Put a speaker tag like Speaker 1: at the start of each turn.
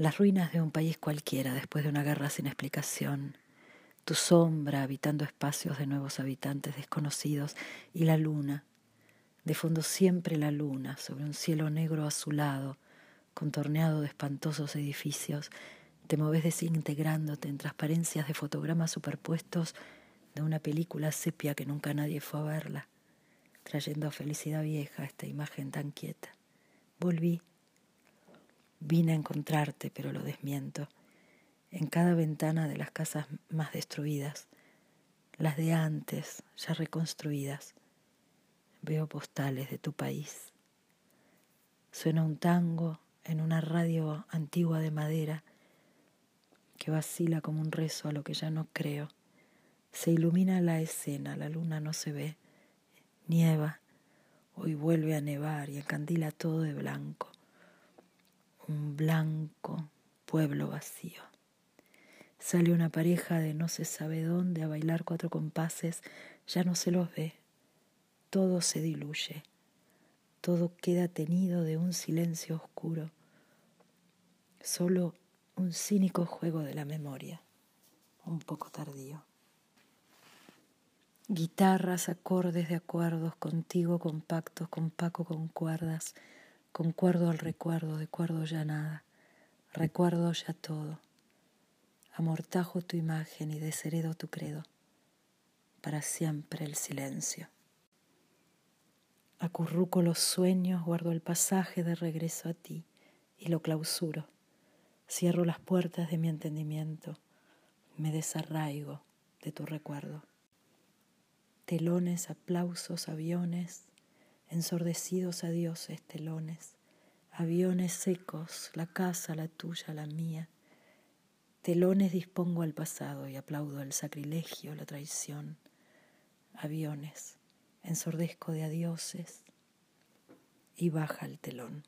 Speaker 1: Las ruinas de un país cualquiera después de una guerra sin explicación, tu sombra habitando espacios de nuevos habitantes desconocidos y la luna, de fondo siempre la luna sobre un cielo negro azulado, contorneado de espantosos edificios, te moves desintegrándote en transparencias de fotogramas superpuestos de una película sepia que nunca nadie fue a verla, trayendo a felicidad vieja esta imagen tan quieta. Volví Vine a encontrarte, pero lo desmiento. En cada ventana de las casas más destruidas, las de antes, ya reconstruidas, veo postales de tu país. Suena un tango en una radio antigua de madera que vacila como un rezo a lo que ya no creo. Se ilumina la escena, la luna no se ve, nieva, hoy vuelve a nevar y encandila todo de blanco un blanco pueblo vacío. Sale una pareja de no se sabe dónde a bailar cuatro compases, ya no se los ve, todo se diluye, todo queda tenido de un silencio oscuro, solo un cínico juego de la memoria, un poco tardío. Guitarras, acordes de acuerdos, contigo compactos, con Paco con cuerdas, Concuerdo al recuerdo, de cuerdo ya nada, recuerdo ya todo. Amortajo tu imagen y desheredo tu credo, para siempre el silencio. Acurruco los sueños, guardo el pasaje de regreso a ti y lo clausuro. Cierro las puertas de mi entendimiento, me desarraigo de tu recuerdo. Telones, aplausos, aviones, ensordecidos adioses telones, aviones secos, la casa, la tuya, la mía. Telones dispongo al pasado y aplaudo el sacrilegio, la traición. Aviones, ensordezco de adioses y baja el telón.